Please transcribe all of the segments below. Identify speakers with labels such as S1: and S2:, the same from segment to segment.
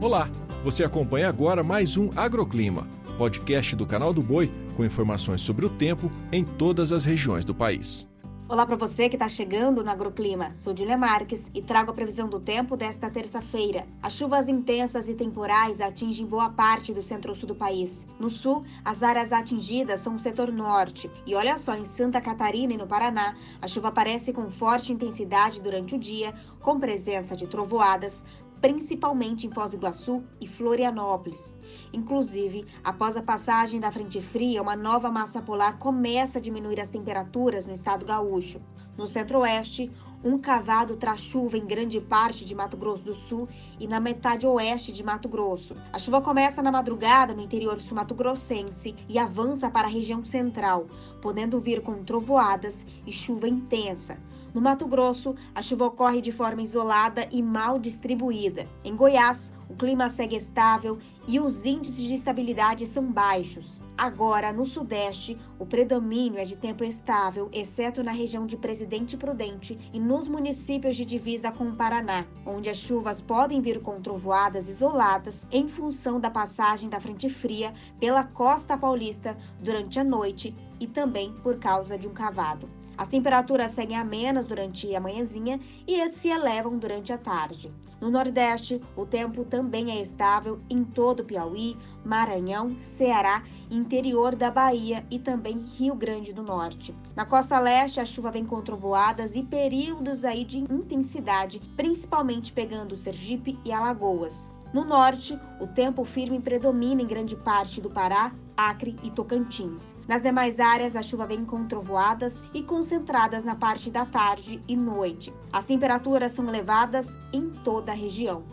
S1: Olá, você acompanha agora mais um Agroclima, podcast do canal do Boi com informações sobre o tempo em todas as regiões do país.
S2: Olá para você que está chegando no Agroclima. Sou Dília Marques e trago a previsão do tempo desta terça-feira. As chuvas intensas e temporais atingem boa parte do centro-sul do país. No sul, as áreas atingidas são o setor norte. E olha só, em Santa Catarina e no Paraná, a chuva aparece com forte intensidade durante o dia, com presença de trovoadas, principalmente em Foz do Iguaçu e Florianópolis. Inclusive, após a passagem da frente fria, uma nova massa polar começa a diminuir as temperaturas no estado gaúcho. No centro-oeste, um cavado traz chuva em grande parte de Mato Grosso do Sul e na metade oeste de Mato Grosso. A chuva começa na madrugada no interior sul-mato-grossense e avança para a região central, podendo vir com trovoadas e chuva intensa. No Mato Grosso, a chuva ocorre de forma isolada e mal distribuída. Em Goiás, clima segue estável e os índices de estabilidade são baixos. Agora, no Sudeste, o predomínio é de tempo estável, exceto na região de Presidente Prudente e nos municípios de divisa com o Paraná, onde as chuvas podem vir com trovoadas isoladas em função da passagem da frente fria pela costa paulista durante a noite e também por causa de um cavado. As temperaturas seguem amenas durante a manhãzinha e se elevam durante a tarde. No Nordeste, o tempo também é estável em todo o Piauí, Maranhão, Ceará, interior da Bahia e também Rio Grande do Norte. Na costa leste, a chuva vem com trovoadas e períodos aí de intensidade, principalmente pegando Sergipe e Alagoas. No norte, o tempo firme predomina em grande parte do Pará, Acre e Tocantins. Nas demais áreas, a chuva vem com trovoadas e concentradas na parte da tarde e noite. As temperaturas são elevadas em toda a região.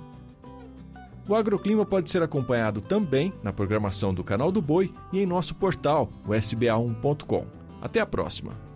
S1: O agroclima pode ser acompanhado também na programação do Canal do Boi e em nosso portal, o sba1.com. Até a próxima!